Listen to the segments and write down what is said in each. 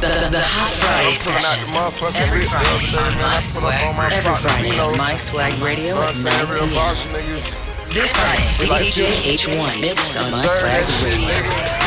The, the, the Hot Friday session. Every Friday on My Swag. Every Friday on My Swag Radio at 9 p.m. This Friday, DJ H1 mix on My Swag Radio.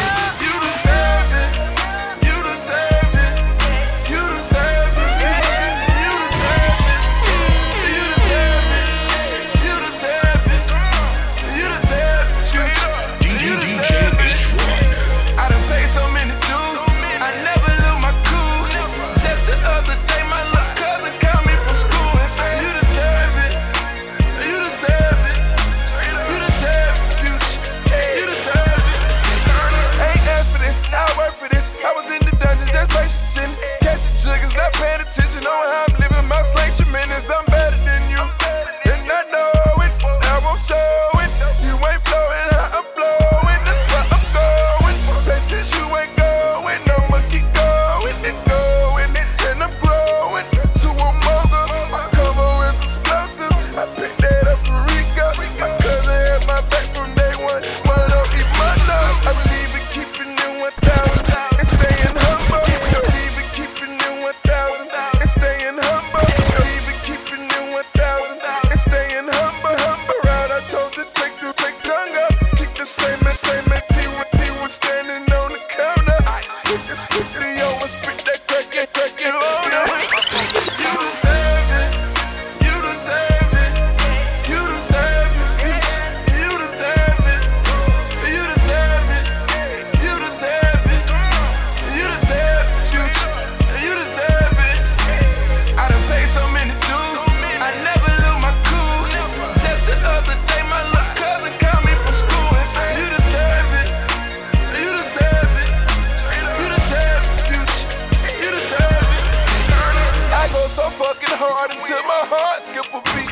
heart skip a beat.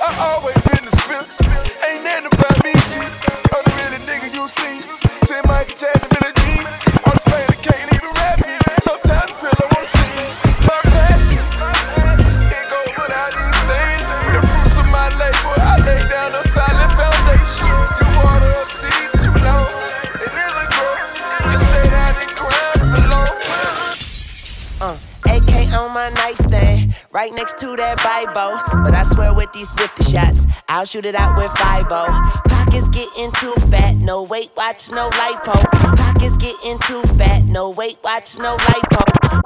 I always been the spit. Ain't nothing about me, G. I'm the really nigga you see. Say Michael Jackson, Billie Jean. I'm just playing the KD. Shoot it out with Fibo. Oh. Pockets getting too fat, no weight watch, no lipo. Pockets getting too fat, no weight watch, no lipo.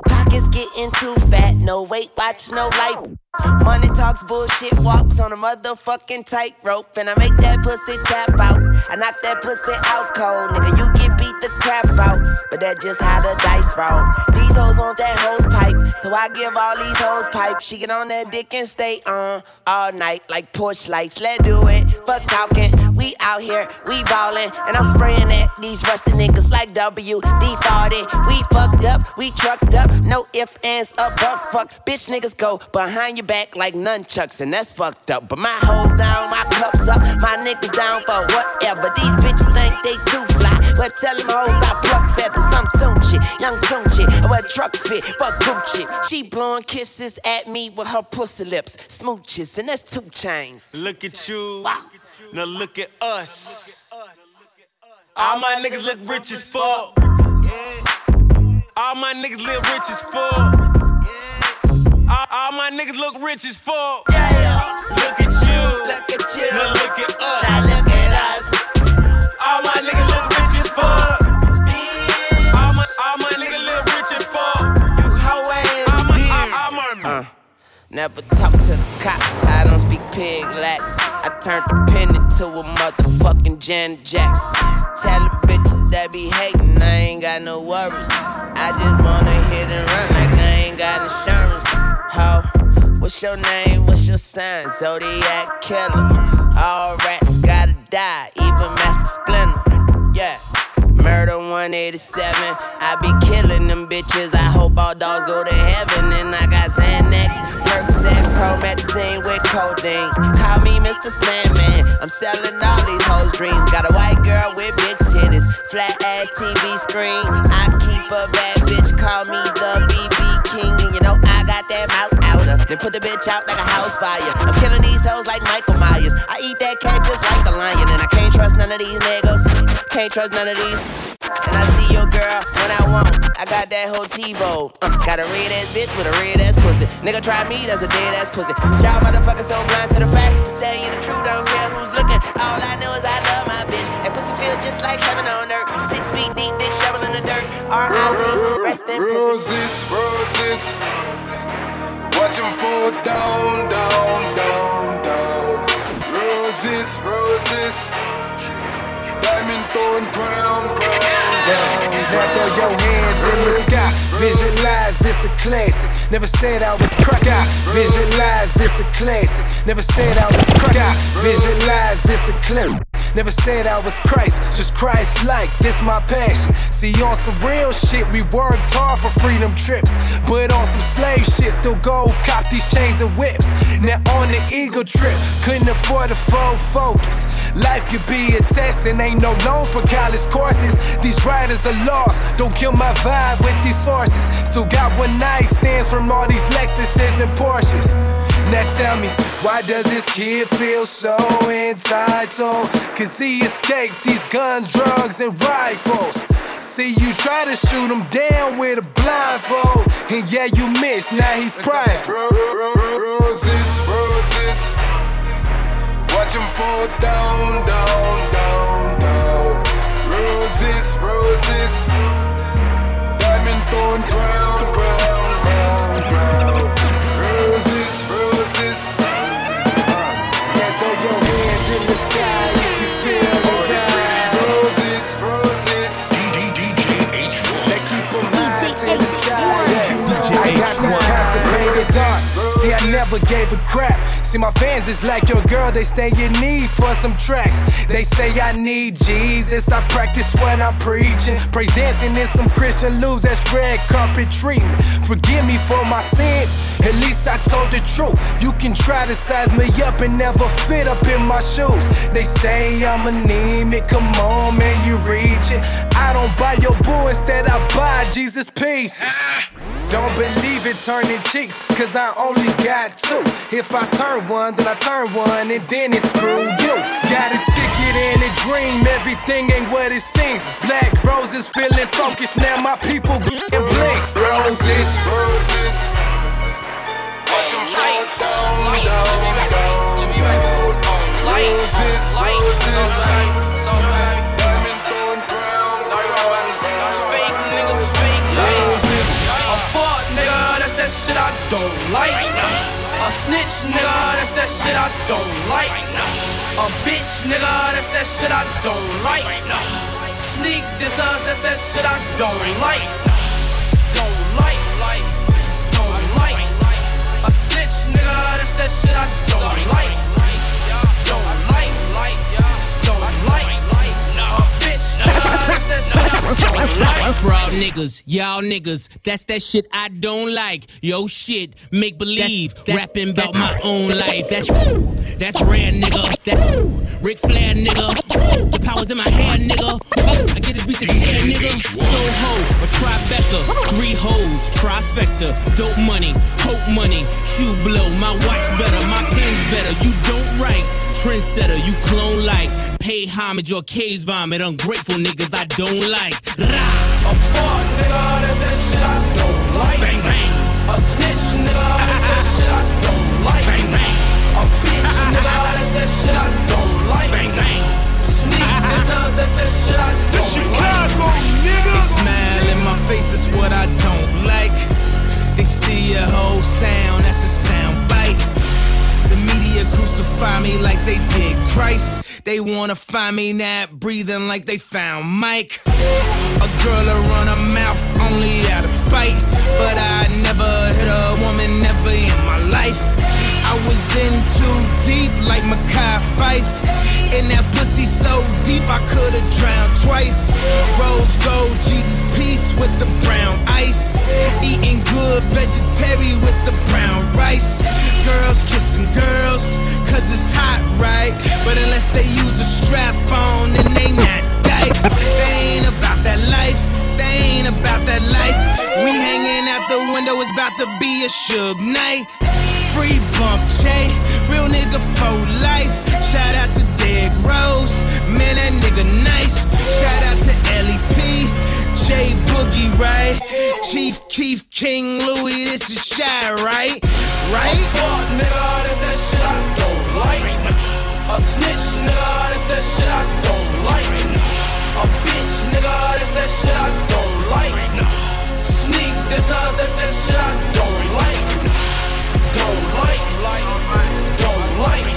Pockets getting too fat, no weight watch, no lipo. Money talks bullshit, walks on a motherfucking tightrope, and I make that pussy tap out. I knock that pussy out cold, nigga. You get beat the crap out, but that just how the dice roll. These hoes want that hose pipe, so I give all these hoes pipe. She get on that dick and stay on all night like porch lights. Let's do it, fuck talking. We out here, we ballin', and I'm spraying at these rusty niggas like WD 40. We fucked up, we trucked up, no ifs, ands, or but fucks. Bitch niggas go behind your back like nunchucks, and that's fucked up. But my hoes down, my cups up, my niggas down for whatever. These bitches think they too fly, but tell them hoes I pluck feathers. I'm Tunechi, young Tunechi, I wear Truk Fit, fuck Gucci. She blowing kisses at me with her pussy lips, smooches, and that's two chains. Look at you, wow. now look at us. All my niggas look rich as fuck. All my niggas live rich as fuck. All, all, my niggas look rich as fuck. Yeah. Look at you. Look at you. Now look at us. Now look at us. All my niggas look rich as fuck. All my, all my niggas look rich as fuck. You hoe ass. All my, all, all my, uh. Never talk to the cops. I don't speak pig Latin. I turned the pen into a motherfucking Janet Jackson. Tell the bitches that be hating, I ain't got no worries. I just wanna hit and run like I ain't got insurance ho. What's your name? What's your sign? Zodiac killer. All rats gotta die, even Master Splinter. Yeah. Murder 187. I be killing them bitches. I hope all dogs go to heaven. And I got Xanax, Percocet, promethazine with codeine. Call me Mr. Sandman. I'm selling all these hoes' dreams. Got a white girl with big titties, flat ass TV screen. I keep a bad bitch. Call me the BB King. And you know I got that mouth. Then put the bitch out like a house fire. I'm killing these hoes like Michael Myers. I eat that cat just like a lion. And I can't trust none of these niggas. Can't trust none of these. And I see your girl when I want. I got that whole TiVo. Uh, got a red ass bitch with a red ass pussy. Nigga try me, that's a dead ass pussy. Since y'all motherfuckers so blind to the fact, to tell you the truth, don't care who's looking. All I know is I love my bitch. And pussy feel just like heaven on earth. Six feet deep, dick shovel in the dirt. R.I.P. Rest in peace. Roses, roses. Watch them fall down, down, down, down. Roses, roses. Diamond throwing crown, crown. Now throw your hands in the sky. Visualize it's a classic. Never said I was crack. Visualize it's a classic. Never said I was crack. Visualize it's a clip. Never said I was Christ, just Christ like. This my passion. See, on some real shit, we worked hard for freedom trips. But on some slave shit, still go cop these chains and whips. Now on the eagle trip, couldn't afford a full focus. Life could be a test, and ain't no loans for college courses. These riders are lost, don't kill my vibe with these sources. Still got one night stands from all these Lexuses and Porsches. Now tell me, why does this kid feel so entitled? Cause he escaped these guns, drugs, and rifles. See, you try to shoot him down with a blindfold, and yeah, you missed, now he's private. Ro- ro- ro- Roses, roses. Watch them fall down, down, down, down. Roses, roses. Diamond thorn crown, crown, crown, crown. Roses, roses. Now throw your hands in the sky if you feel alright. Roses, roses. They keep 'em high to the sky. I got these consecrated thoughts. See, I never gave a crap. See, my fans is like your girl, they stay in need for some tracks. They say I need Jesus. I practice what I'm preaching. Praise dancing in some Christian lose that's red carpet treatment. Forgive me for my sins. At least I told the truth. You can try to size me up and never fit up in my shoes. They say I'm anemic. Come on, man, you reach it. I don't buy your boo, instead I buy Jesus pieces. Don't believe it turning cheeks, cause I only got two. If I turn one, then I turn one, and then it's screw you. Got a ticket and a dream, everything ain't what it seems. Black roses feeling focused, now my people getting blink. Roses, Roses. Snitch nigga, that's that shit I don't like. A bitch nigga, that's that shit I don't like. Sneak this up, that's that shit I don't like. Don't like, like, don't like. A snitch nigga, that's that shit I don't like. Don't like, like, don't like. Fraud niggas, y'all niggas, that's that shit I don't like. Yo shit, make believe, rapping about my own life. That's that's rare nigga. That Ric Flair nigga. The power's in my hair nigga. I get this beat the chair nigga. Soho, a trifecta, three hoes, trifecta, dope money, hope money, shoe blow. My watch better, my pen's better. You don't write, trendsetter, you clone like. Pay homage or case vomit, ungrateful niggas I don't like. Rah! A fuck nigga, that's that shit I don't like. Bang bang, A snitch nigga, that's that shit I don't like. bang bang, A bitch nigga, that's that shit I don't like. bang bang. Sneak that's that shit I don't like. They smile in my face, is what I don't like. They steal your whole sound, that's a sound bite. The media crucify me like they did Christ. They wanna find me not breathing like they found Mike. A girl will run her mouth only out of spite. But I never hit a woman, never in my life. I was in too deep like Makai I could've drowned twice. Rose gold, Jesus peace with the brown ice. Eating good vegetarian with the brown rice. Girls kissing girls, cause it's hot, right? But unless they use a strap on, then they not dykes. They ain't about that life. They ain't about that life. We hanging out the window, it's about to be a Suge night. Free bump J, real nigga for life. Shout out to Derrick Rose, man, that nigga nice. Shout out to LEP, J Boogie, right? Chief Keef King Louie, this is Chi, right? Right? Fuck, nigga, that's that shit I don't like. A snitch, nigga, that's that shit I don't like. A bitch, nigga, that's that shit I don't like. Sneak, that's how, that's that shit I don't like. Don't like, don't like.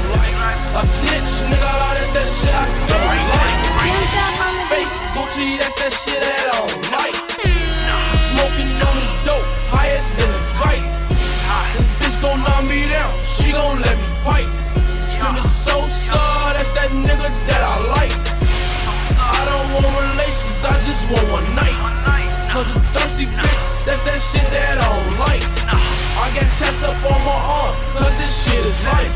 A snitch, nigga, that's that shit I don't like. Fake Gucci, that's that shit I don't like. Smoking on this dope, higher than a kite. This bitch gon' knock me down, she gon' let me fight. Screaming so sad, that's that nigga that I like. I don't want relations, I just want one night. Cause a thirsty bitch, that's that shit that I don't like. I got tests up on my arm, cause this shit is life.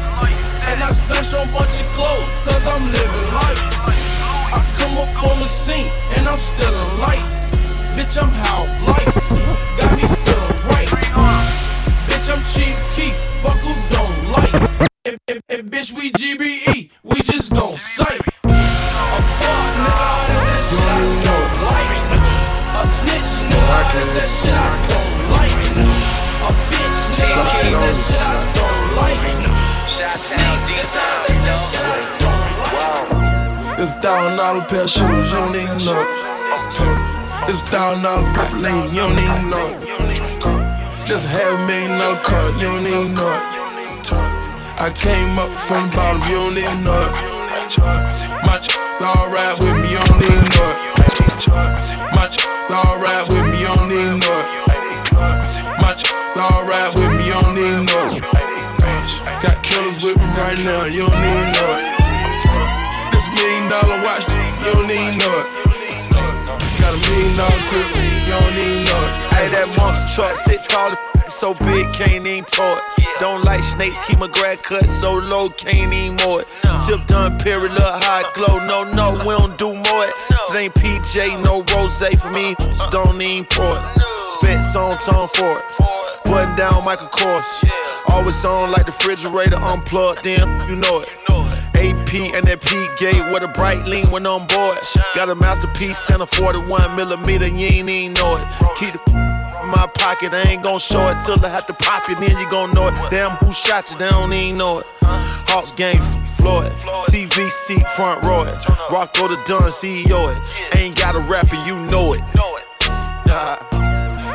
And I splash on bunch of clothes, cause I'm living life. I come up on the scene, and I'm still in light. Bitch, I'm how life. Got me feeling right. Bitch, I'm Chief Keef, fuck who don't like. And, and, and bitch, we GBE, we just gon' sight. That's that shit I don't like. A bitch nigga, that's that shit I don't like. Sneak, how, that's that shit I don't like. It's thousand dollar pair of shoes, you don't even know. It's thousand dollar purple lane, you don't even know a half million dollar car, you don't even know. I came up from the bottom, you don't even know. My ride with me, you don't even know. My ride with me, you don't know it. My ch- all ride with me, you don't know it. Got killers with me right now, you don't know it. This million dollar watch, you don't know it. Got a million dollar crib, you don't know it. Hey, that monster truck sit so big, can't even it. Don't like snakes, keep my grad cut so low, can't even it. Sip done, period, look hot glow. No, no, we don't do more it. Ain't PJ, no rose for me, so don't even pour it. Song tone for it. Button down Michael Kors. Always on like the refrigerator unplugged, then you know it. AP and that P gate with a bright lean when on board. Got a masterpiece and a 41 millimeter, you ain't even know it. Keep the my pocket, I ain't gon' show it till I have to pop it, then you gon' know it. Damn, who shot you? They don't even know it. Hawks game, Floyd, TV seat, front row it. Rocko the Don, CEO it. Ain't got a rapper, you know it. Nah.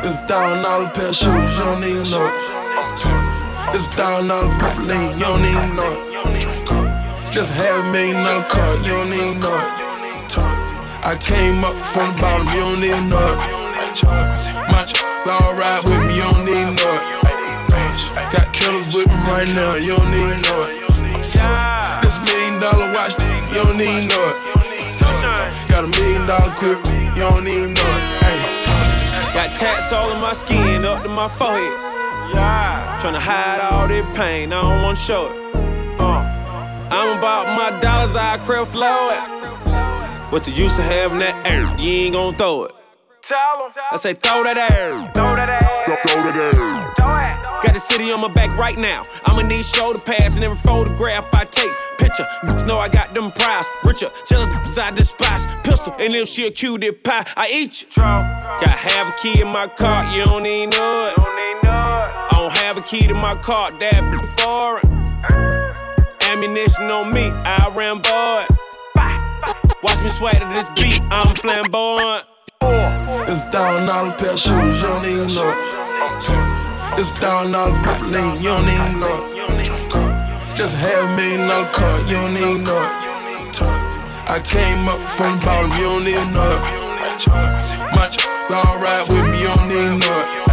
It's a thousand dollar pair of shoes, you don't even know it. It's a thousand dollar purple lane, you don't even know it. Just half million dollar car, you don't even know it. I came up from the bottom, you don't even know it. My ch- all ride with me, you don't even know it. Got killers with me right now, you don't even know it. This million dollar watch, you don't even know it. Got a million dollar crib, you don't even know it. Got tats all in my skin, up to my forehead. Tryna hide all this pain, I don't wanna show it. Uh. I'm about my dollars, I crib flow it. What's the use of having that air? You ain't gon' throw it. I say throw that air. Throw that air. Got the city on my back right now. I'ma need shoulder pads and every photograph I take. Picture, know I got them prize. Richer, jealous, I despise. Pistol, and if she a cutie pie, I eat you. Got half a key in my car, you don't even know it. I don't have a key to my car, that be foreign. Ammunition on me, I ran. Watch me sway to this beat, I'm flamboyant. It's a thousand dollar pair of shoes, you don't even know it. It's a thousand dollar purple lane, you don't even know it. Just a half million dollar car, you don't even know it. I came up from the bottom, you don't even know it. My ch- all ride with me, you don't even know it.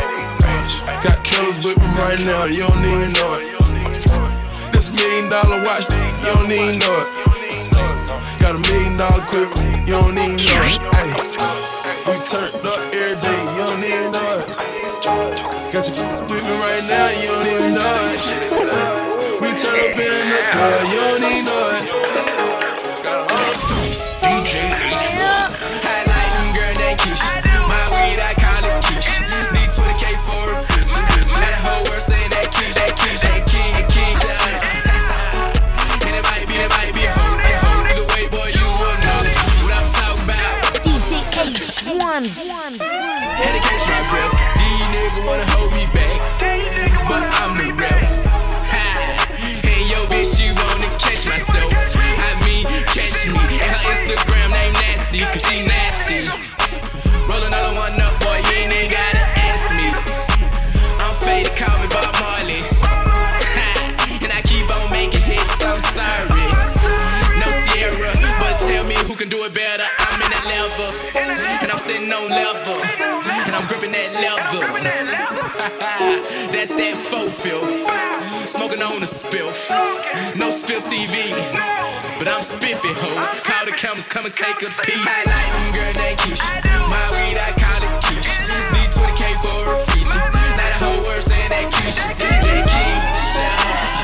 Got killers with me right now, you don't even know it. This million dollar watch, you don't even know it. Got a million dollar crib, you don't even know it. Ay. We turned up every day, you don't even know it. Got you with me right now, you don't even know it. We turn up in the club, you don't even know it. That's that faux filth. Smoking on a spiff. No spill TV. But I'm spiffy, ho. Call the cameras, come and take a peek. I like them girl named Keisha. My weed, I call it Keisha. Need 20k for a feature. Now the whole world saying that Keisha. That Keisha.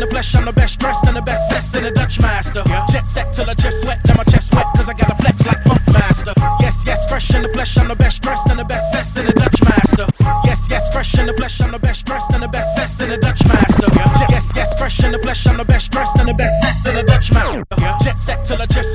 In the flesh, I'm the best dressed and the best sex in the Dutch master. Jet set till I just sweat, now my chest wet, cause I got a flex like Funk Master. Yes, yes, fresh in the flesh, I'm the best dressed and the best sex in the Dutch master. Yes, yes, fresh in the flesh, I'm the best dressed and the best sex in the Dutch master. Yes, yes, fresh in the flesh, I'm the best dressed and the best sex in the Dutch master. Jet set till I just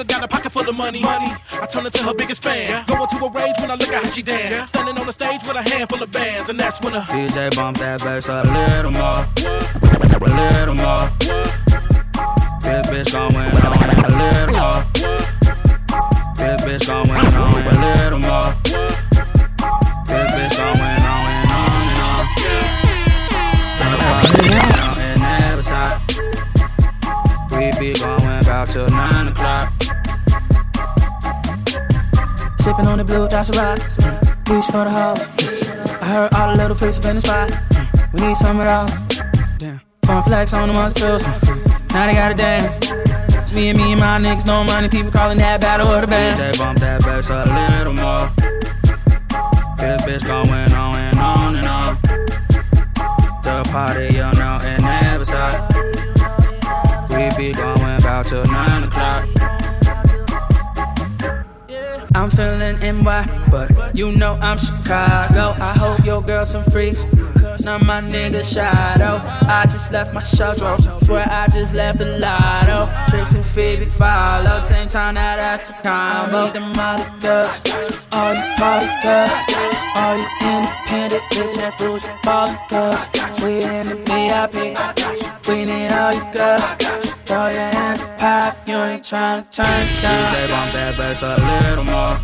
nigga got a pocket full of money. Money, I turn into her biggest fan. Going to a rage when I look at how she dance. Standing on the stage with a handful of bands, and that's when a DJ bump that bass up a little more, a little more. This bitch gon' win on a little more. Sipping on the blue, that's a rock. Reach for the house. I heard all the little freaks up in the spot. We need some of those. Damn. Fun flex on the monster tools. Now they gotta dance. Me and me and my niggas, no money. People calling that battle of the band. They bump that bass a little more. This bitch going on and on and on. The party, you know, it never stop. We be going about till nine o'clock. I'm feeling NY, but you know I'm Chicago. I hope your girl some freaks, cause now my nigga shadow. I just left my show, swear I just left the lotto. Tricks and Phoebe follow, same time that that's a combo. I need them all the girls, all you party girls, all you independent bitch ass bougie ballin' girls. We in the VIP, we need all you girls. Throw your hands if you ain't tryna turn it down. DJ bump that bass a little more.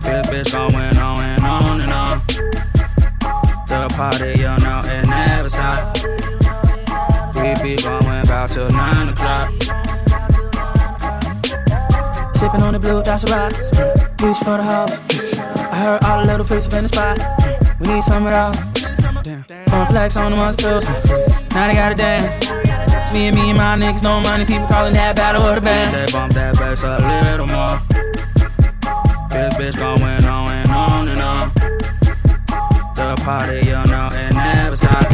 This bitch going on and on and on. The party, you know, it never stop. We be going about till nine o'clock. Sipping on the blue, that's a rock. Reach for the house. I heard all the little freaks up in the spot. We need some of those. Damn. Flex on the monster tools. Now they gotta dance. Me and me and my niggas, no money. People calling that battle of the band. They bump that bass a little more. This bitch going on and on and on. The party, you know, it never stop.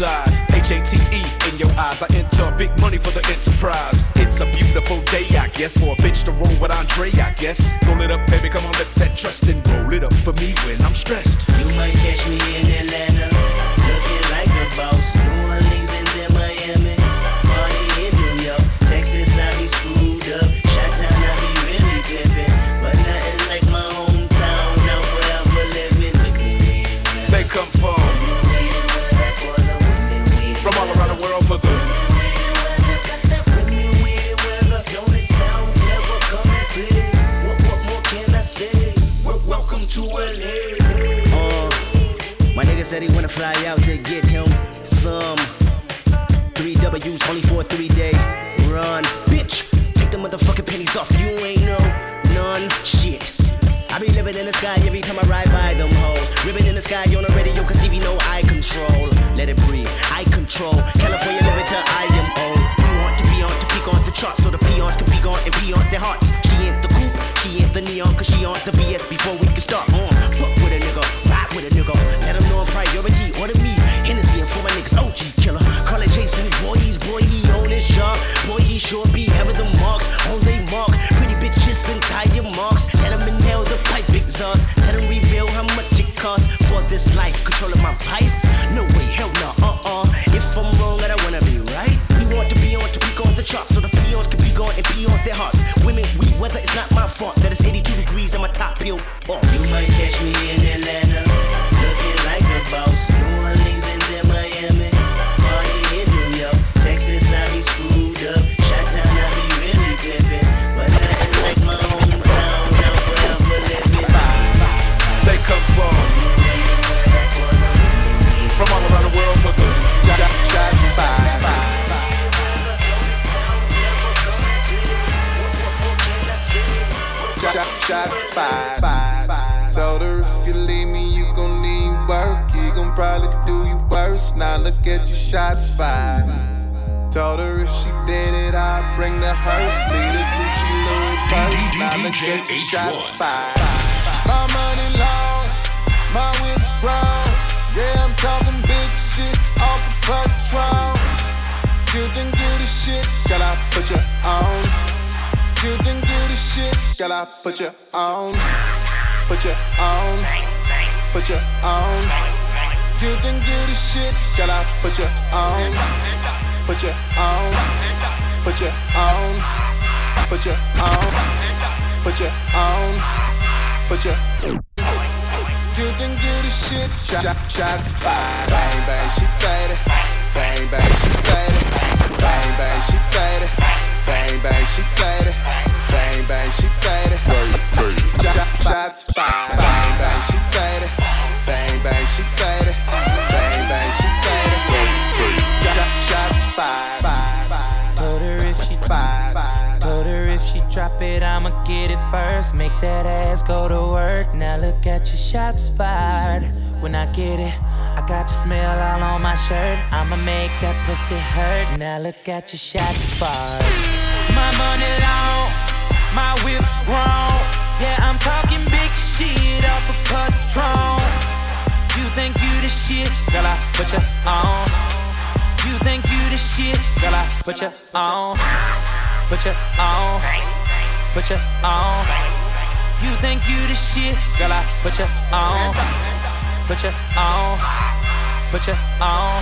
And outside? H A T E in your eyes. I enter big money for the enterprise. It's a beautiful day, I guess, for a bitch to roll with Andre, I guess. Roll it up, baby, come on, lift that trust and roll it up for me when shots fired. My money long, my whip's grown. Yeah, I'm talking big shit off a Patron. You the shit, girl, I put you on. You the shit, girl, I put you on. Put you on. Put you on. You think you the shit, girl, I put you on. Put you on. Put you on. Put you on. Put you on. Put you. You think you the shit, shot, shots fired. Bang bang, she faded. Bang bang, she faded. Bang bang, she faded. Bang bang, she faded. Bang bang, she faded. Shot- Shots fired. Bang bang, she faded. Bang bang, she faded. Bang bang, she faded. Shot- Shots fired. Told her if she Told her if she drop it, I'ma get it first. Make that ass go to work. Now look at your shots fired. When I get it, I got your smell all on my shirt. I'ma make that pussy hurt. Now look at your shots fired. My money long, my whip's grown. Yeah, I'm talking big shit off a patron. You think you the shit, girl? I put you on. You think you the shit, girl? I put you on. Put you on. Put you on. You think you the shit, girl? I put you on. Put you on. Put you on.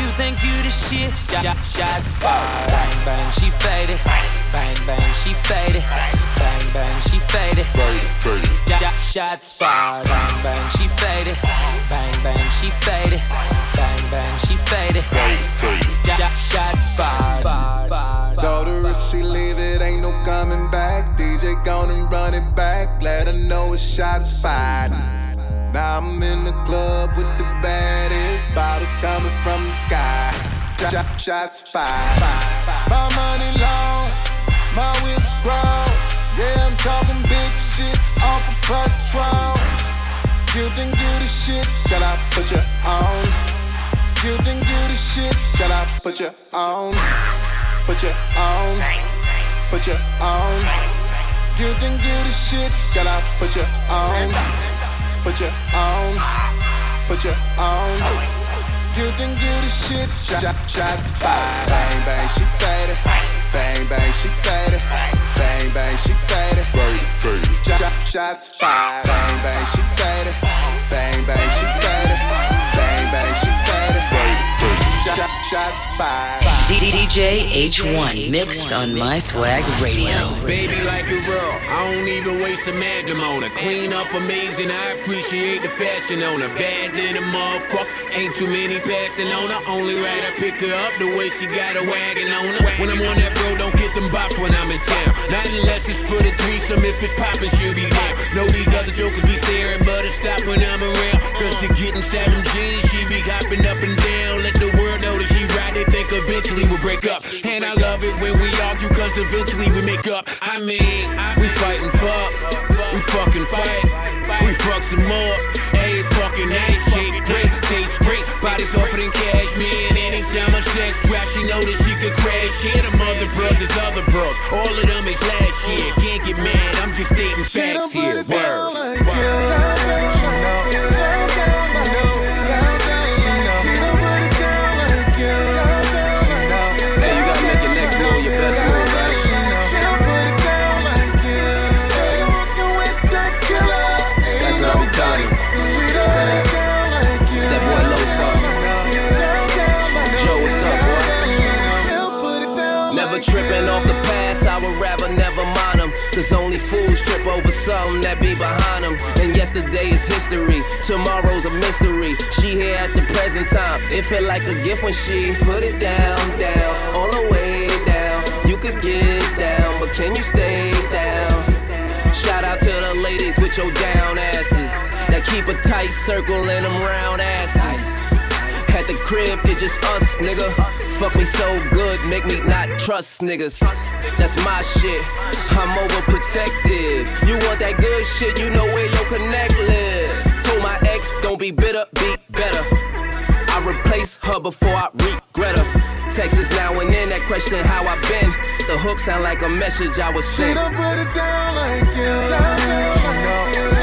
You think you the shit? Yeah, shots fired. Bang bang, she faded. Bang bang, she faded. Bang bang, she faded. Yeah, yeah, shots fired. Bang bang, she faded. Bang bang, she faded. Bang bang, she faded. Yeah, yeah, shots fired. Told her if she leave it, ain't no coming back. DJ gone and run it back. Let her know it's shots fired. Now I'm in the club with the baddest. Bottles coming from the sky. Shots fired. My money long, my whips grow. Yeah, I'm talking big shit off of patrol. Good and good shit that I put you on. Good and good shit that I put you on. Put you on. Put you on. Good and good shit that I put you on put you on, put you on. Good and as shit, shots fired. Bang bang, she faded. Bang bang, she faded. Bang bang, she faded. Shots fired. Bang bang, she faded. Bang bang, she faded. Shots fired. DJ H1 mix on My Swag Radio. Baby like a girl, I don't even waste a magnum on her. Clean up amazing, I appreciate the fashion on her. Bad than a motherfucker, ain't too many passing on her. Only right I pick her up the way she got a wagon on her. When I'm on that road, don't get them bops when I'm in town. Not unless it's for the threesome, if it's poppin', she'll be down. Know these other jokers be staring, but it stop when I'm around. Cause to get inside them jeans, she be hopping up and down. Let they think eventually we'll break up. And I love it when we argue, cause eventually we make up. I mean, we fight and fuck, we fucking fight, we fuck some more. Hey, fucking night, shit great, tastes great, body softer than cashmere. Anytime a sex drop, she know that she could crash. Yeah, the mother bros is other bros, all of them is last year. Can't get mad, I'm just stating facts here. Word. Word. Cause only fools trip over something that be behind them. And yesterday is history, tomorrow's a mystery. She here at the present time, it felt like a gift when she put it down, down, on the way down. You could get down, but can you stay down? Shout out to the ladies with your down asses that keep a tight circle in them round asses. At the crib, it's just us, nigga. Fuck me so good, make me not trust niggas. That's my shit. I'm overprotective. You want that good shit, you know where your connect live. Told my ex, don't be bitter, be better. I replace her before I regret her. Texas now and then, that question how I been. The hook sound like a message I was sent. She don't put it down like you. Down, down, miss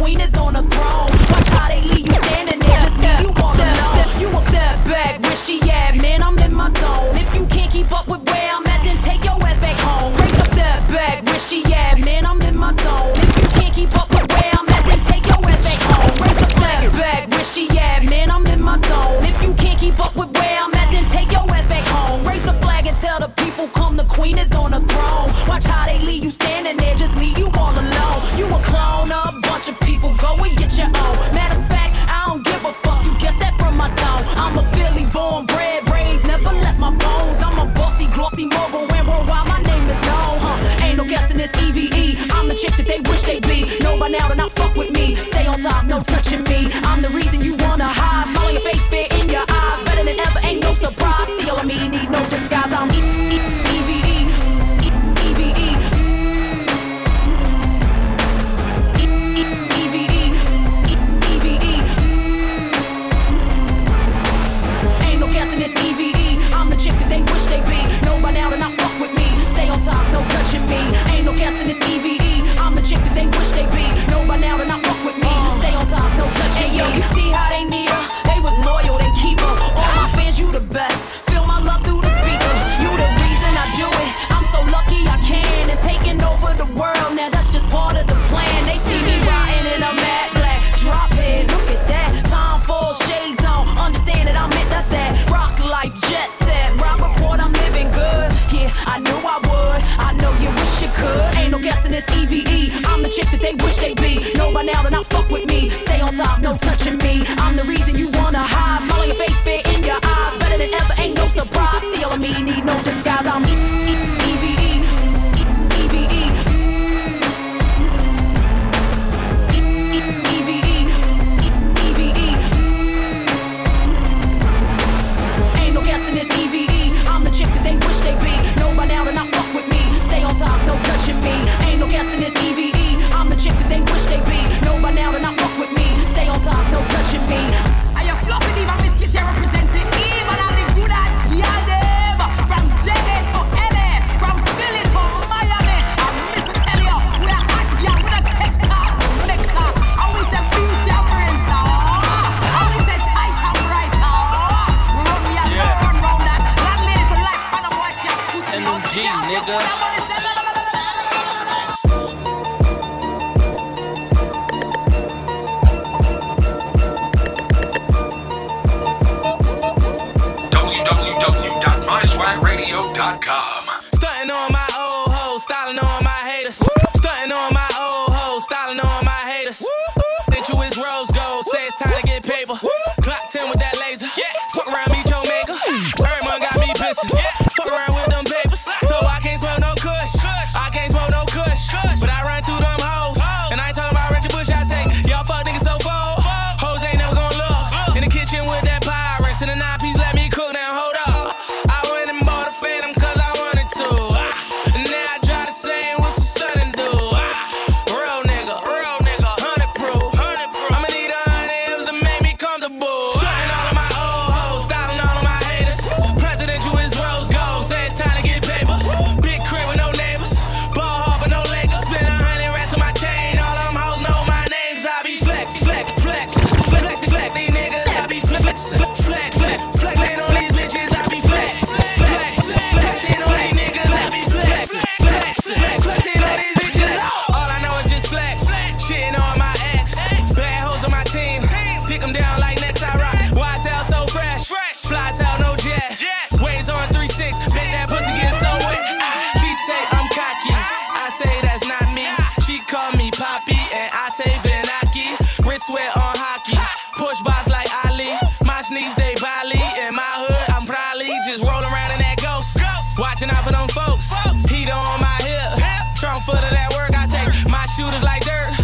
queen is on the throne. Think you is rose gold, say it's time foot of that work, I say my shooters like dirt.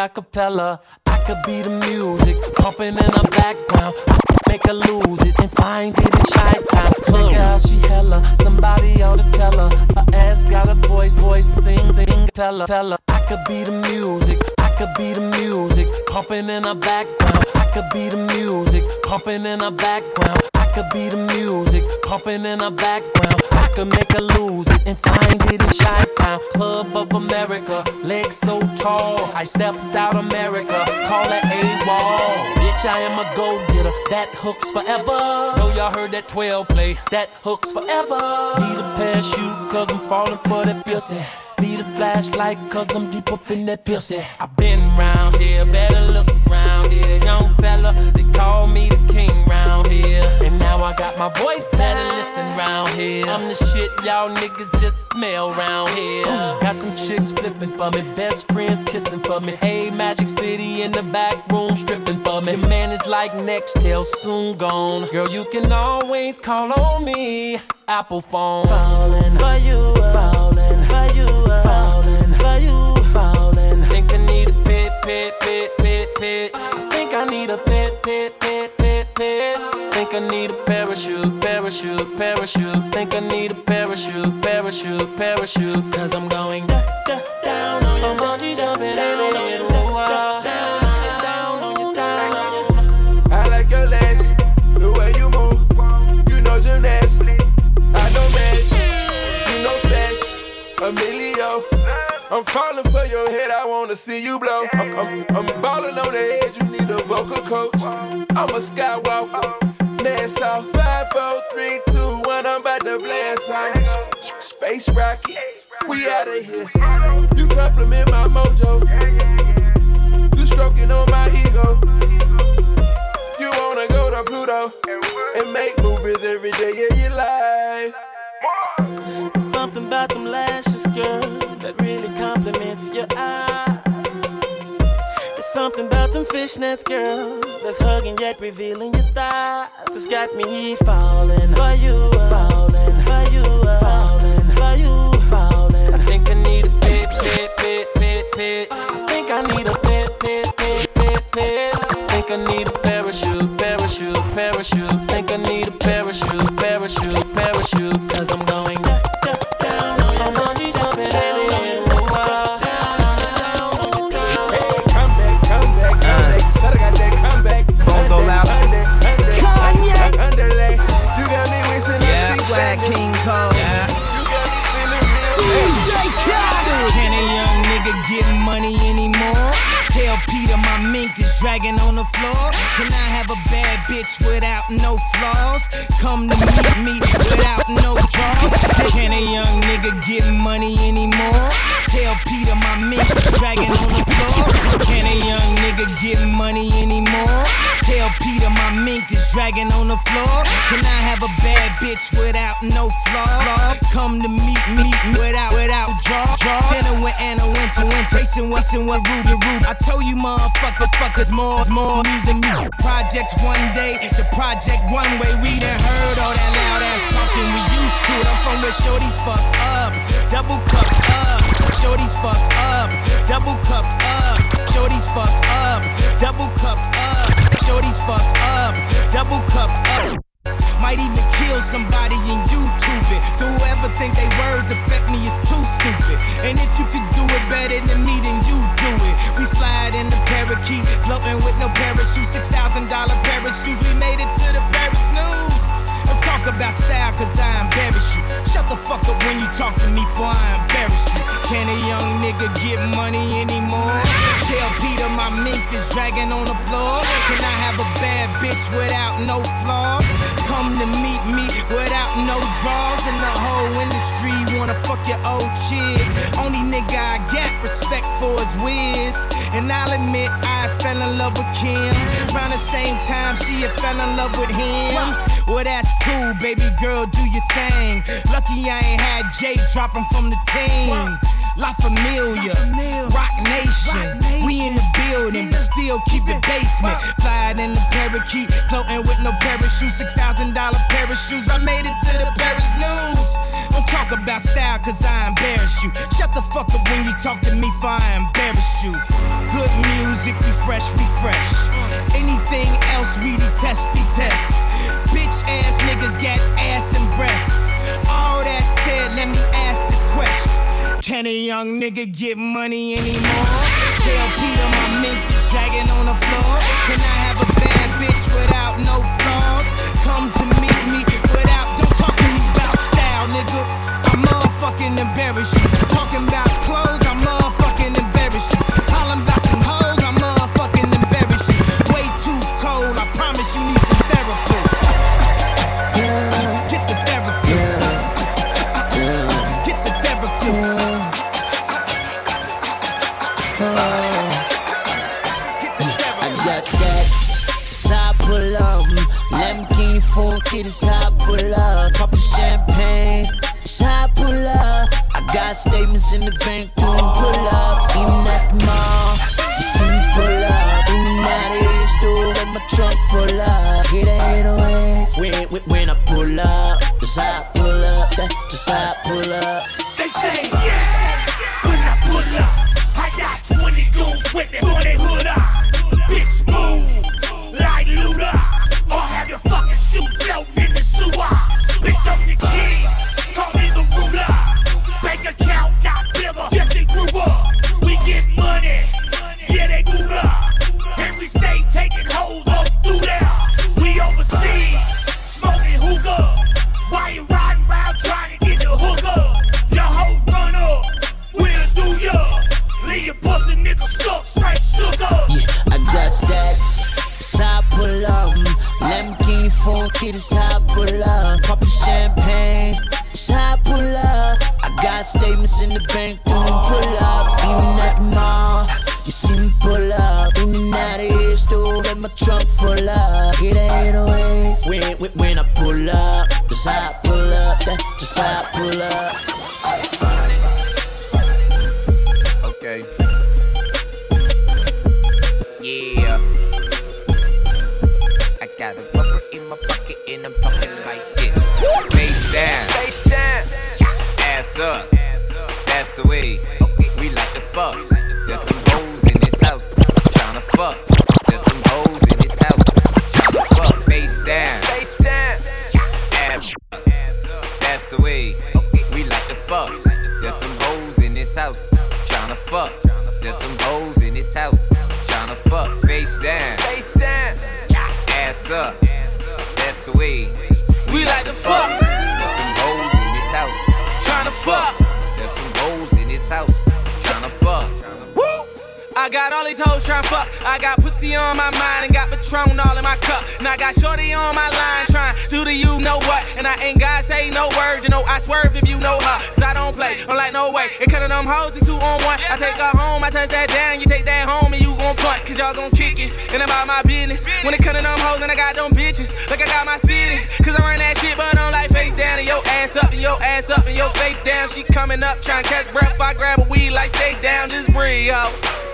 Sing a cappella. I could be the music pumping in the background. I could make her lose it and find it in Chi Town Club. She hella. Somebody ought to tell her. Her ass got a voice, voice sing, sing, fella, fella. I could be the music. I could be the music pumping in the background. I could be the music pumping in the background. I could be the music pumping in the background. I could make a lose it and find it in Chi Town Club of America. Legs so tall, I stepped out America. Call that a wall. Bitch, I am a go getter. That hooks forever. Know y'all heard that 12 play. That hooks forever. Need a parachute, cause I'm falling for that pussy. Need a flashlight, cause I'm deep up in that pussy. i been round here, better look around here. Young fella, they call me the king round here. And now I got my voice, better listen round here. I'm the shit y'all niggas just smell round here. Got them chicks flipping for me, best friends kissing for me. Hey, Magic City in the back room stripping for me. Your Man is like Nextel, soon gone. Girl, you can always call on me. Apple phone. Falling for you, falling for you, falling for you, falling. Think I need a pit, pit, pit, pit, pit. Think I need a pit, pit, pit, pit, pit. Think I need a parachute, parachute, parachute. Think I need a parachute, parachute, parachute. Cause I'm going da, da, down on you. I'm bungee jumping down on you. See you blow. I'm, I'm, I'm balling on the edge. You need a vocal coach. I'm a skywalker. NASA, five, four, three, two, one. I'm about to blast out. Space rocket, we out of here. You compliment my mojo. You stroking on my ego. You wanna go to Pluto and make movies every day of your life. Something about them lashes, girl, that really compliments your eyes. Something about them fishnets, girl, that's hugging yet revealing your thighs. It's got me falling for you, falling for you, falling. are you falling? I think I need a pit, pit, pit, pit, pit. I think I need a pit, pit, pit, pit, pit. I think I need a parachute, parachute, parachute. Think I need a parachute, parachute, parachute. Cause I'm going bitch without no flaws? Come to meet me without no draws. Can a young nigga get money anymore? Tell Peter my mink is dragging on the floor. Can a young nigga get money anymore? Tell Peter my mink is dragging on the floor. Can I have a bad bitch without no flaw? Come to meet me Winter. Tasting wasting what Ruby Ruby. I told you motherfucker fuckers more more music me. Projects one day, the project one way. We done heard all that loud ass talking. We used to it. I'm from where shorty's fucked up, double cupped up. Shorty's fucked up, double cupped up. Shorty's fucked up, double cupped up. Shorty's fucked up, double cupped up. Might even kill somebody in YouTube it. So whoever think they words affect me is too stupid. And if you could do it better than me, then you do it. We fly in the parakeet, floating with no parachute. Six thousand dollar parachutes. We made it to the Paris news. Don't talk about style, cause I embarrass you. Shut the fuck up when you talk to me, for I embarrass you. Can a young nigga get money anymore? Tell Peter my mink is dragging on the floor. Can I have a bad bitch without no flaws? Come to meet me without no draws. And the whole industry wanna fuck your old chick. Only nigga I got respect for is Wiz. And I'll admit I fell in love with Kim. Around the same time she had fell in love with him. Well, that's cool, baby girl, do your thing. Lucky I ain't had Jay dropping from the team. La Familia, Roc Nation. We in the building, but still keep it basement. Flying in the parakeet, floating with no parachute. Six thousand dollar shoes. I made it to the Paris news. Don't talk about style, cause I embarrass you. Shut the fuck up when you talk to me, for I embarrass you. Good music, we fresh, we fresh. Anything else, we detest, detest. Bitch ass niggas got ass and breasts. All that said, let me ask this question. Can a young nigga get money anymore? Tell Peter my mink is dragging on the floor. In my pocket and I'm talking like this. Face down. Face down. Ass up, that's the way we like to fuck. There's some hoes in this house tryna fuck. There's some hoes in this house tryna fuck. Face down, Face down. ass up, that's the way we like to fuck. There's some hoes in this house tryna fuck. There's some hoes in this house tryna fuck. Face down, Face down. ass up, that's the way We like to fuck. There's some hoes in this house Tryna fuck. There's some hoes in this house tryna fuck. Woo! I got all these hoes tryna fuck. I got pussy on my mind and got Patron all in my cup. Now I got Shorty on my line trying do the you know what. And I ain't gotta say no word, you know I swerve if you know her. Cause I don't play, I'm like no way. And cut of them hoes is two on one. I take her home, I touch that down, you take that home and you gon' punt. Cause y'all gon' kick it. And about my business. When it cut them hoes, then I got them bitches. Like I got my city. Cause I run that shit, but I'm like face down and your ass up and your ass up and your face down. She coming up, trying catch breath. I grab a weed like stay down, just breathe, ho.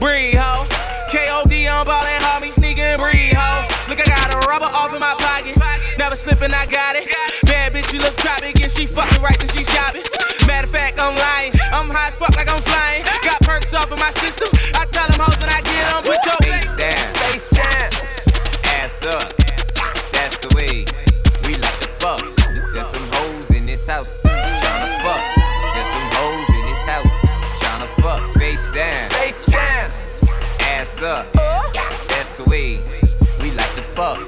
Breathe, ho. KOD on ballin', homie, sneakin' breathe, ho. Look, I got a rubber off in my pocket. Never slippin', I got it. Bad bitch, you look tropic, and she fuckin' right till she shopping. Matter of fact, I'm lying. I'm high as fuck like I'm flying. Got perks off in my system. I tell them hoes when I get on, put your Face down, face down. ass up. That's the way we like to fuck. There's some hoes in this house tryna fuck. There's some hoes in this house tryna fuck. Face down, Face up. That's the way we like to fuck.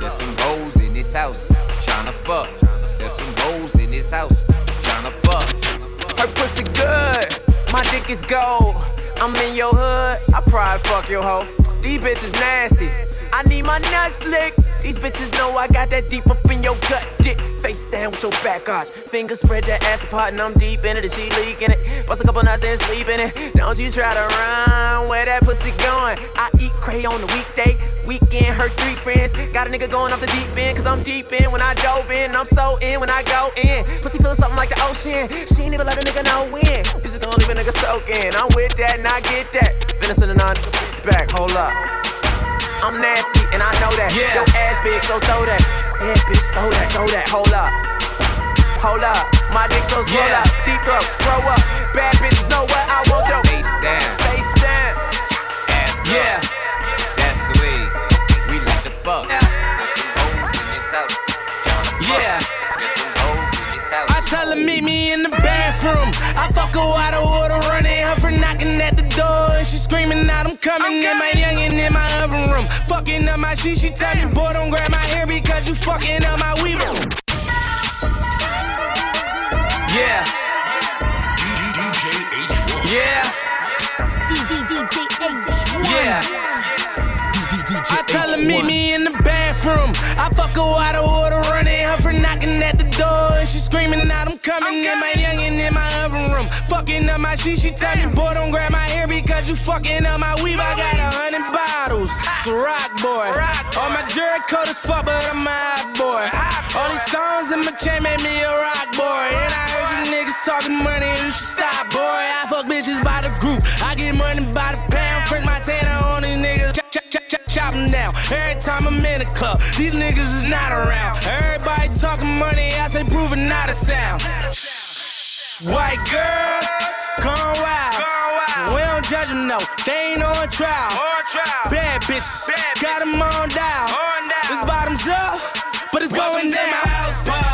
There's some hoes in this house tryna fuck. There's some hoes in this house tryna fuck. Her pussy good, my dick is gold. I'm in your hood, I probably fuck your hoe. These bitches nasty, I need my nuts licked. These bitches know I got that deep up in your gut, dick. Face down with your back arch, fingers spread that ass apart, and I'm deep in it, and she leaking it. Bust a couple nights, then sleep in it. Don't you try to run where that pussy going. I eat cray on the weekday, weekend her three friends. Got a nigga going off the deep end, cause I'm deep in when I dove in. I'm so in when I go in. Pussy feeling something like the ocean. She ain't even let a nigga know when. This is gonna leave a nigga soaking. I'm with that and I get that. Finish and nine bitch back, hold up. I'm nasty and I know that. Yeah. Your ass big, so throw that. Yeah, bitch, throw that, throw that, hold up. Hold up, my dick so swole Yeah. up, deep throat, throw up. Bad bitches know what I want your Face down, face down. ass up. Yeah. That's the way we like to fuck. Yeah. There's some hoes in this house. Yeah. There's some hoes in this house. I tell her meet me in the bathroom. I fuck her while the water running, her for knocking at the door. And she screaming out, I'm coming in my youngin' in my oven room. Fucking up my shit, she tell me, boy, don't grab my hair because you fucking up my weave. Yeah. Yeah. Yeah. I tell her meet me in the bathroom. I fuck her while the water running, her for knocking at the door. And she screaming out, I'm coming in my youngin' in my oven room. Fucking up my shit, she tell me, boy, don't grab my hair because you fucking up my weave. I got a hundred bottles, it's a rock boy. rock All my jewelry coat is fuck, but I'm a hot boy. All these stones in my chain made me a rock boy. And I heard you niggas talking money, you should stop, boy. I fuck bitches by the group, I get money by the pound. Print my tanner chop, chop, chop 'em down. Every time I'm in the club, these niggas is not around. Everybody talking money, I say proving not a sound. White girls, gone wild. We don't judge them, no. They ain't on trial. Bad bitches, got them on down. This bottoms up, but it's going down. my house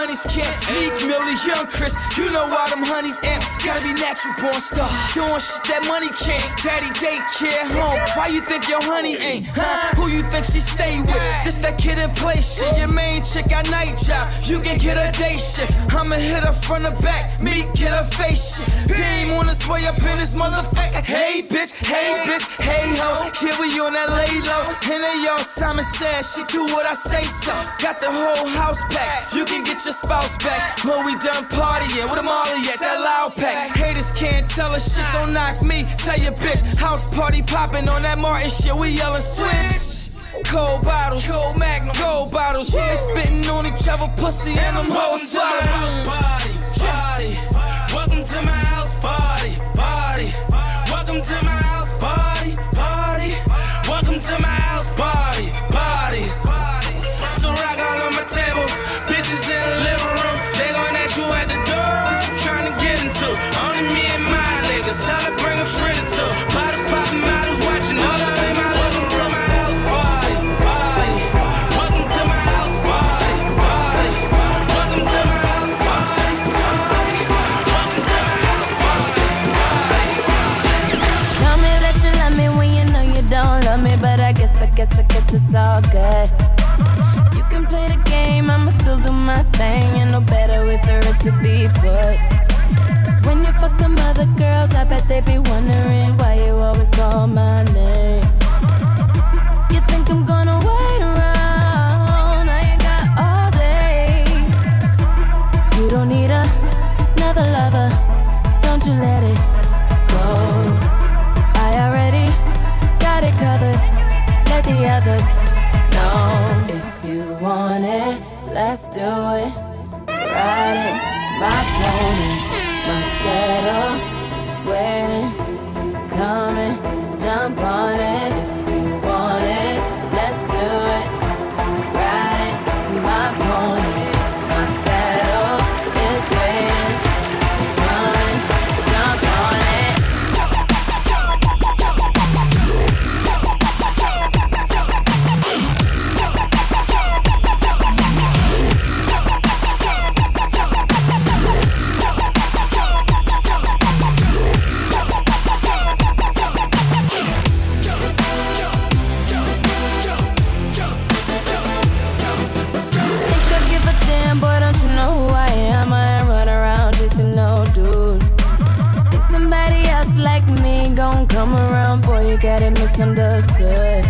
honeys can't. Meek Millie, Young Chris, you know why them honeys amps. Gotta be natural born star. Doing shit that money can't. Daddy daycare home. Why you think your honey ain't? Huh? Who you think she stay with? This that kid in play shit. Your main chick got night job. You can get a day shit. I'ma hit her front to back. Meek get her face shit. Beam on his way up in this motherfucker. Hey bitch, hey bitch, hey ho. Here we on that lay low. And they all Simon says she do what I say so. Got the whole house packed. You can get your spouse back when we done partying. With them all at that loud pack. Haters can't tell us shit, don't knock me. Tell your bitch, house party popping on that Martin shit. We yelling switch. Cold bottles, cold magnum, gold bottles. They spitting on each other, pussy and them hoes. Party, party. Welcome to my girls, I come around, boy, you got it misunderstood.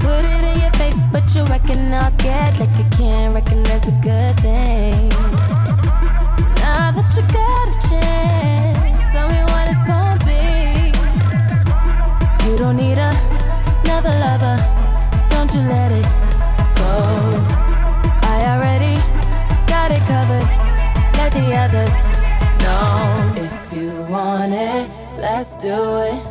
Put it in your face, but you I'm scared, like you can't recognize a good thing. Now that you got a chance, tell me what it's gonna be. You don't need a, another lover, don't you let it go. I already got it covered. Let the others know if you want it. Let's do it.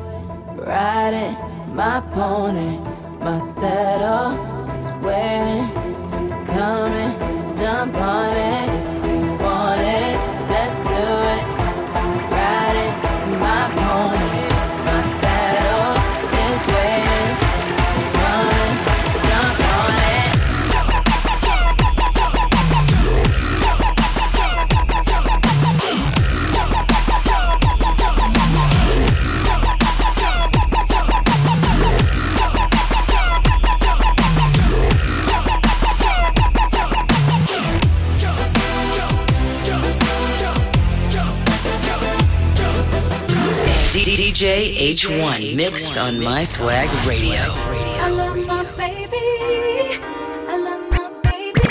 Ride it, my pony, my saddle is waiting, coming. Jump on it DJ H-one mix on My Swag Radio. I love my baby. I love my baby.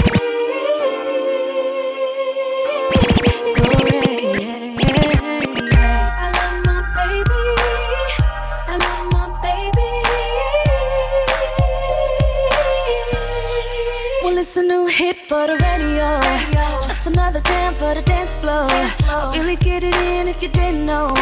So yeah, I love my baby. I love my baby. Well, it's a new hit for the radio. Just another jam for the dance floor. I really get it in if you didn't know.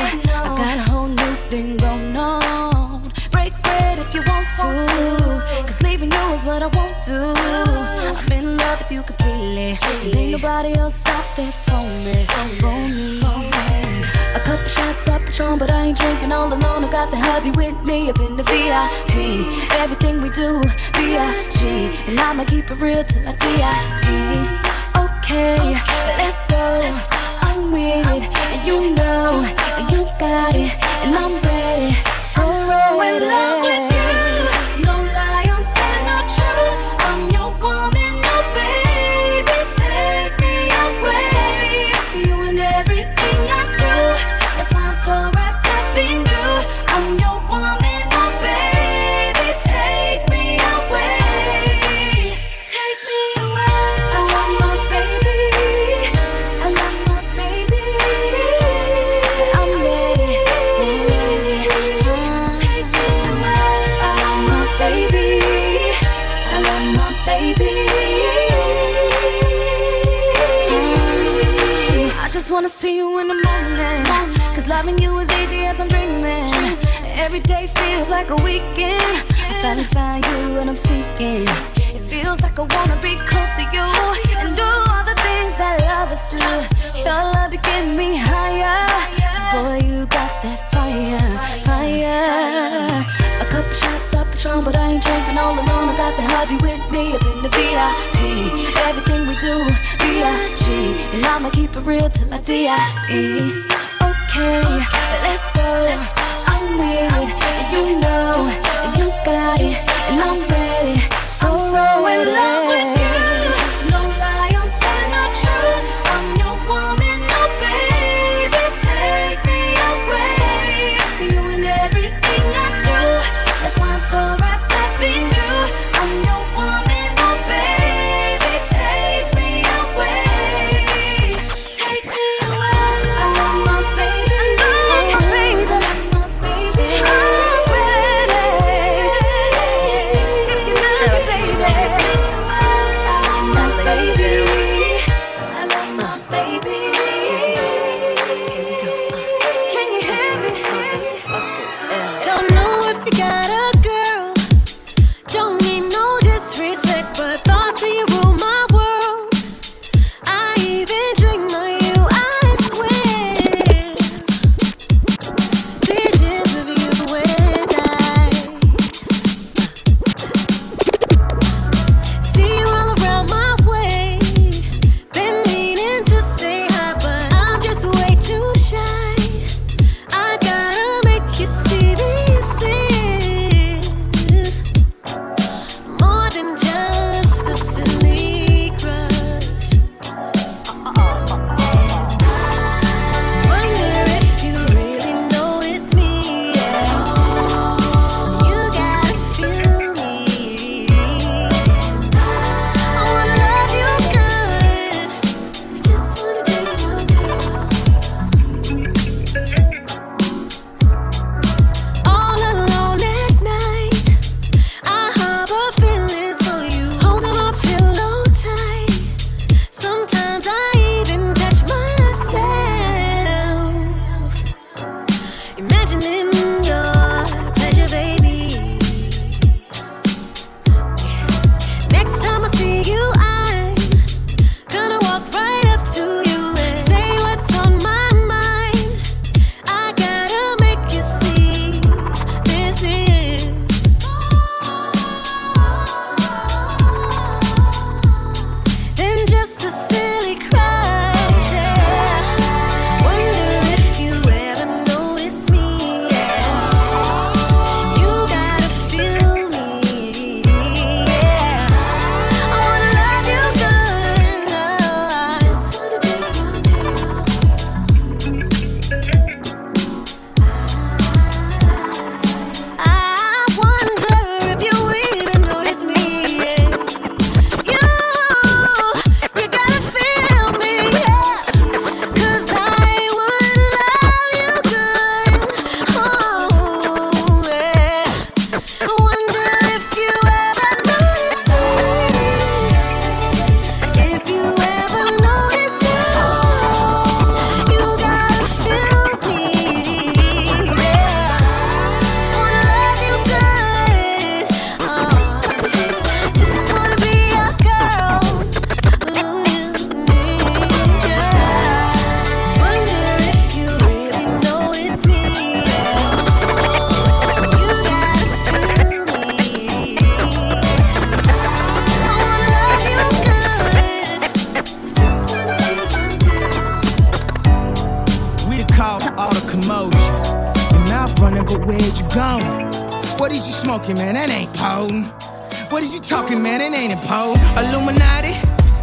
Do. I'm in love with you completely. And ain't nobody else out there for me. For me. A couple shots of Patron, but I ain't drinking all alone. I got the hubby with me up in the VIP. Everything we do, B.I.G. And I'ma keep it real till I. Okay, Okay, let's go. I'm with it, and you know, and you got it, and I'm ready. So I'm so in love with you. Wanna you in the morning. Cause loving you is easy as I'm dreaming. Every day feels like a weekend. I finally found you and I'm seeking. It feels like I wanna be close to you and do all the things that lovers do. Your love, you get me higher. Boy, you got that fire, fire. A couple shots of Patron, but I ain't drinking all alone. I got the hubby with me up in the VIP. Everything we do, B.I.G. And I'ma keep it real till I D.I.E. Okay, let's go. I'm with it, and you know, you got it, and I'm ready. So so in love imagining Illuminati,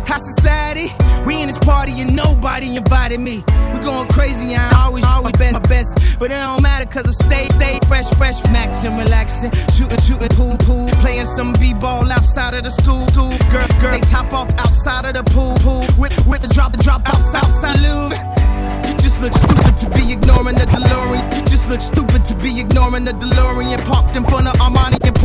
high society. We in this party and nobody invited me. We going crazy, I always, always best, best. But it don't matter cause I stay, stay fresh, fresh, maxing, relaxing. Shooting, shooting, pool, pool. Playing some b-ball outside of the school, school. Girl, girl, they top off outside of the pool, pool. Whip, whip, drop, drop outside, outside, just look stupid to be ignoring the DeLorean. You just look stupid to be ignoring the DeLorean. Parked in front of Armani and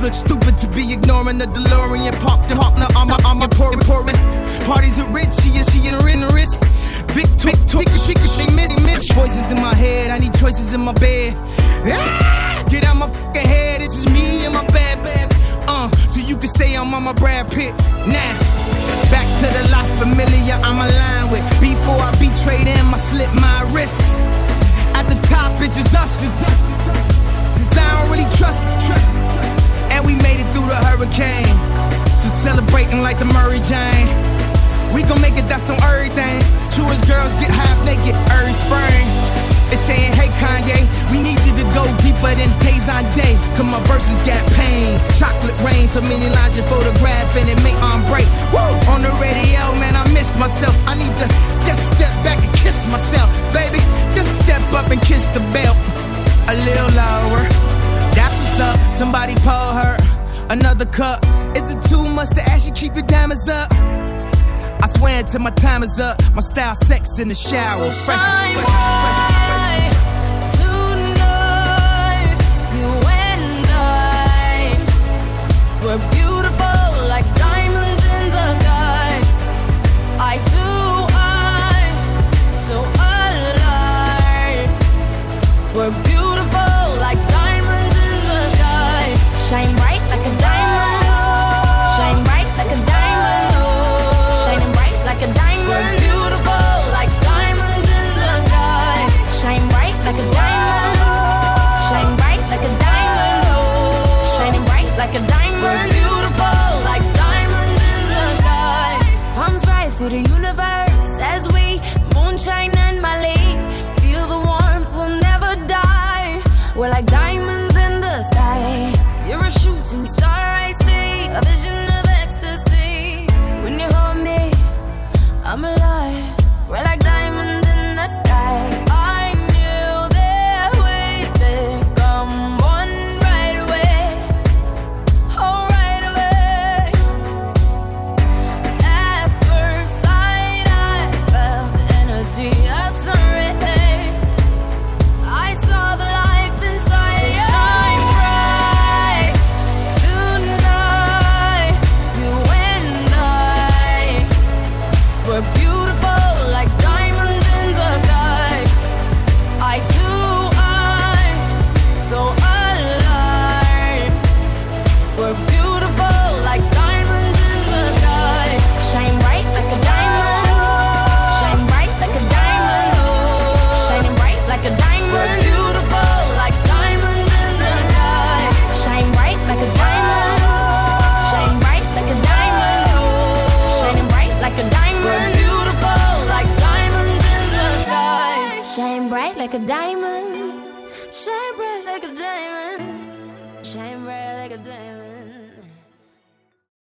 just look stupid to be ignoring the DeLorean. Parked in partner, I'm a, I'm a pouring, pouring. Parties are rich, she is, she in risk. Big tick, tick, she she miss, miss. Voices in my head, I need choices in my bed. Ah, get out my fucking head, this is me in my bed. Uh, so you can say I'm on my Brad Pitt. Nah, back to the life familiar I'm aligned with. Before I betrayed him, I slit my wrist. At the top, it's just us. Cause I don't really trust We made it through the hurricane. So celebrating like the Mary Jane. We gon' make it, that's on everything. Truest girls get half naked every spring. It's saying, hey Kanye, we need you to go deeper than Tay Zonday. Cause my verses got pain. Chocolate rain, so many lines you photograph and it make on break. Woo! On the radio, man, I miss myself. I need to just step back and kiss myself. Baby, just step up and kiss the belt. A little lower. Up. Somebody pour her another cup. Is it too much to ask you keep your diamonds up? I swear until my time is up. My style, sex in the shower. So fresh as fresh. bright tonight. You and I were beautiful like diamonds in the sky. I too, I so alive. We're